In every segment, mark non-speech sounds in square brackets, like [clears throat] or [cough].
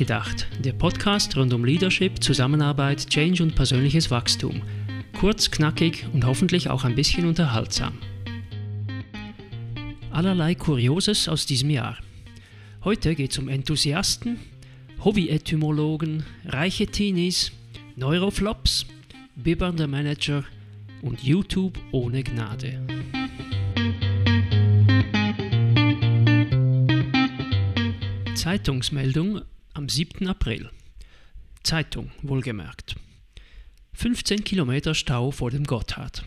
Nachgedacht, der Podcast rund um Leadership, Zusammenarbeit, Change und persönliches Wachstum. Kurz, knackig und hoffentlich auch ein bisschen unterhaltsam. Allerlei Kurioses aus diesem Jahr. Heute geht es um Enthusiasten, Hobby-Etymologen, reiche Teenies, Neuroflops, bibbernde Manager und YouTube ohne Gnade. Zeitungsmeldung am 7. April. Zeitung, wohlgemerkt. 15 Kilometer Stau vor dem Gotthard.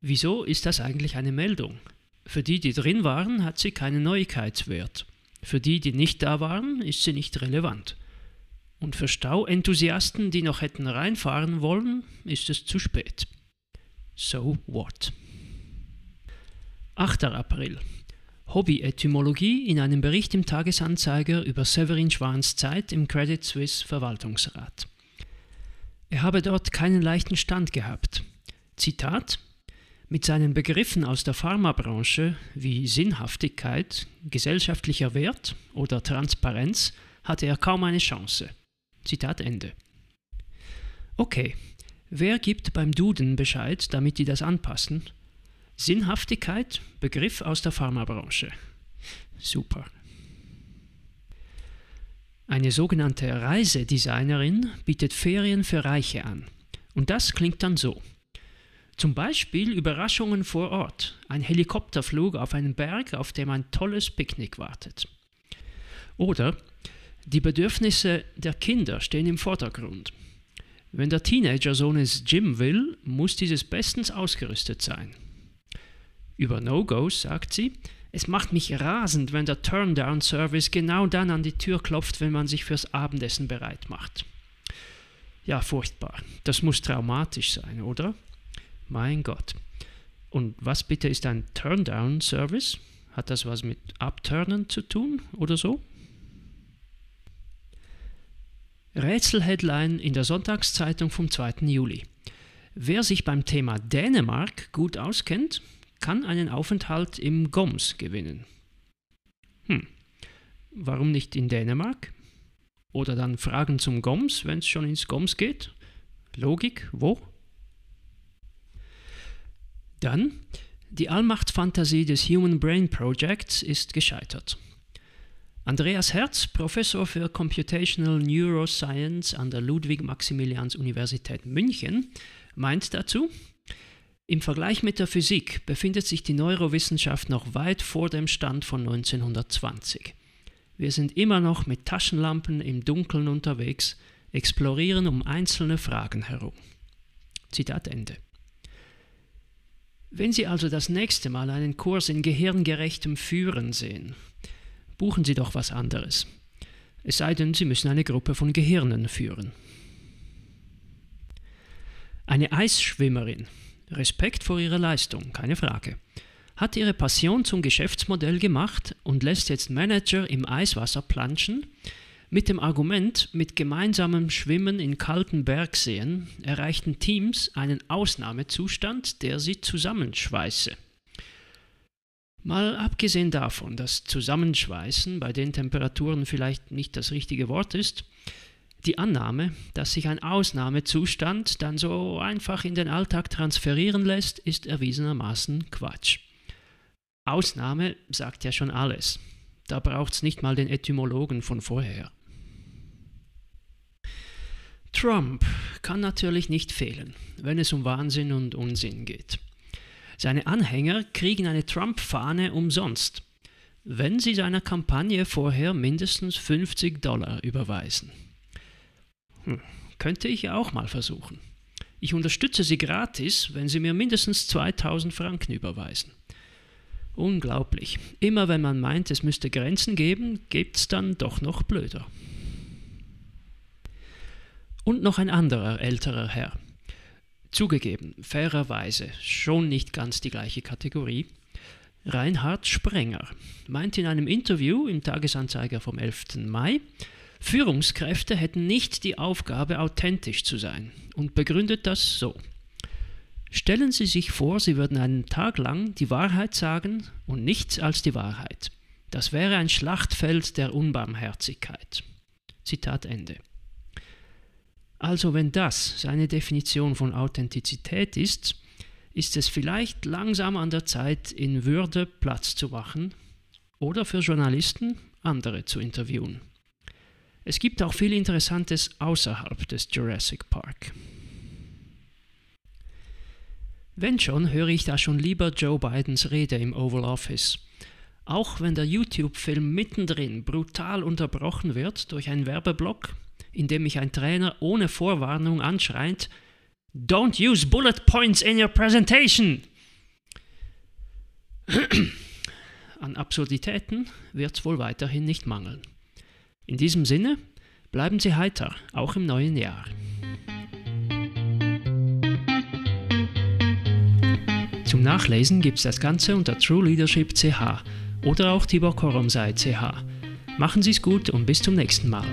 Wieso ist das eigentlich eine Meldung? Für die, die drin waren, hat sie keinen Neuigkeitswert. Für die, die nicht da waren, ist sie nicht relevant. Und für Stauenthusiasten, die noch hätten reinfahren wollen, ist es zu spät. So what? 8. April. Hobby-Etymologie in einem Bericht im Tagesanzeiger über Severin Schwans Zeit im Credit Suisse Verwaltungsrat. Er habe dort keinen leichten Stand gehabt. Zitat mit seinen Begriffen aus der Pharmabranche wie Sinnhaftigkeit, gesellschaftlicher Wert oder Transparenz hatte er kaum eine Chance. Zitat Ende. Okay, wer gibt beim Duden Bescheid, damit die das anpassen? Sinnhaftigkeit, Begriff aus der Pharmabranche. Super. Eine sogenannte Reisedesignerin bietet Ferien für Reiche an. Und das klingt dann so. Zum Beispiel Überraschungen vor Ort, ein Helikopterflug auf einen Berg, auf dem ein tolles Picknick wartet. Oder die Bedürfnisse der Kinder stehen im Vordergrund. Wenn der Teenager-Sohn ins Gym will, muss dieses bestens ausgerüstet sein. Über No-Gos sagt sie, es macht mich rasend, wenn der Turndown-Service genau dann an die Tür klopft, wenn man sich fürs Abendessen bereit macht. Ja, furchtbar. Das muss traumatisch sein, oder? Mein Gott. Und was bitte ist ein Turndown-Service? Hat das was mit Abturnen zu tun oder so? Rätsel-Headline in der Sonntagszeitung vom 2. Juli. Wer sich beim Thema Dänemark gut auskennt, kann einen Aufenthalt im GOMS gewinnen. Hm, warum nicht in Dänemark? Oder dann Fragen zum GOMS, wenn es schon ins GOMS geht? Logik, wo? Dann, die Allmachtsfantasie des Human Brain Projects ist gescheitert. Andreas Herz, Professor für Computational Neuroscience an der Ludwig-Maximilians-Universität München, meint dazu, im Vergleich mit der Physik befindet sich die Neurowissenschaft noch weit vor dem Stand von 1920. Wir sind immer noch mit Taschenlampen im Dunkeln unterwegs, explorieren um einzelne Fragen herum. Zitat Ende. Wenn Sie also das nächste Mal einen Kurs in gehirngerechtem Führen sehen, buchen Sie doch was anderes. Es sei denn, Sie müssen eine Gruppe von Gehirnen führen. Eine Eisschwimmerin, Respekt vor ihrer Leistung, keine Frage, hat ihre Passion zum Geschäftsmodell gemacht und lässt jetzt Manager im Eiswasser planschen, mit dem Argument, mit gemeinsamem Schwimmen in kalten Bergseen erreichten Teams einen Ausnahmezustand, der sie zusammenschweiße. Mal abgesehen davon, dass Zusammenschweißen bei den Temperaturen vielleicht nicht das richtige Wort ist, die Annahme, dass sich ein Ausnahmezustand dann so einfach in den Alltag transferieren lässt, ist erwiesenermaßen Quatsch. Ausnahme sagt ja schon alles. Da braucht es nicht mal den Etymologen von vorher. Trump kann natürlich nicht fehlen, wenn es um Wahnsinn und Unsinn geht. Seine Anhänger kriegen eine Trump-Fahne umsonst, wenn sie seiner Kampagne vorher mindestens 50 Dollar überweisen. Hm, könnte ich auch mal versuchen. Ich unterstütze sie gratis, wenn sie mir mindestens 2000 Franken überweisen. Unglaublich. Immer wenn man meint, es müsste Grenzen geben, gibt es dann doch noch blöder. Und noch ein anderer älterer Herr. Zugegeben, fairerweise, schon nicht ganz die gleiche Kategorie. Reinhard Sprenger meint in einem Interview im Tagesanzeiger vom 11. Mai, Führungskräfte hätten nicht die Aufgabe, authentisch zu sein und begründet das so. Stellen Sie sich vor, Sie würden einen Tag lang die Wahrheit sagen und nichts als die Wahrheit. Das wäre ein Schlachtfeld der Unbarmherzigkeit. Zitat Ende. Also wenn das seine Definition von Authentizität ist, ist es vielleicht langsam an der Zeit, in Würde Platz zu machen oder für Journalisten andere zu interviewen. Es gibt auch viel Interessantes außerhalb des Jurassic Park. Wenn schon, höre ich da schon lieber Joe Bidens Rede im Oval Office. Auch wenn der YouTube-Film mittendrin brutal unterbrochen wird durch einen Werbeblock, in dem mich ein Trainer ohne Vorwarnung anschreit, Don't use bullet points in your presentation! [clears throat] An Absurditäten wird es wohl weiterhin nicht mangeln. In diesem Sinne, bleiben Sie heiter, auch im neuen Jahr. Zum Nachlesen gibt es das Ganze unter True Leadership CH oder auch Tibor. Machen Sie es gut und bis zum nächsten Mal.